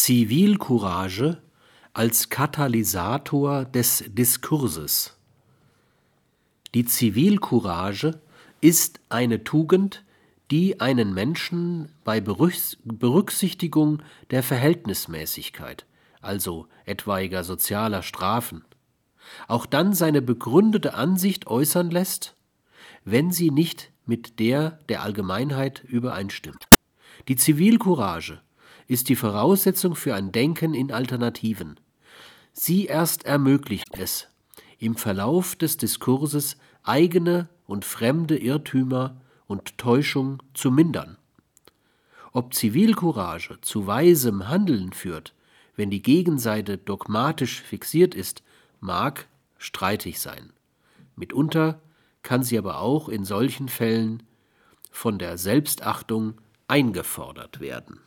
Zivilcourage als Katalysator des Diskurses. Die Zivilcourage ist eine Tugend, die einen Menschen bei Berücksichtigung der Verhältnismäßigkeit, also etwaiger sozialer Strafen, auch dann seine begründete Ansicht äußern lässt, wenn sie nicht mit der der Allgemeinheit übereinstimmt. Die Zivilcourage ist die Voraussetzung für ein Denken in Alternativen. Sie erst ermöglicht es, im Verlauf des Diskurses eigene und fremde Irrtümer und Täuschung zu mindern. Ob Zivilcourage zu weisem Handeln führt, wenn die Gegenseite dogmatisch fixiert ist, mag streitig sein. Mitunter kann sie aber auch in solchen Fällen von der Selbstachtung eingefordert werden.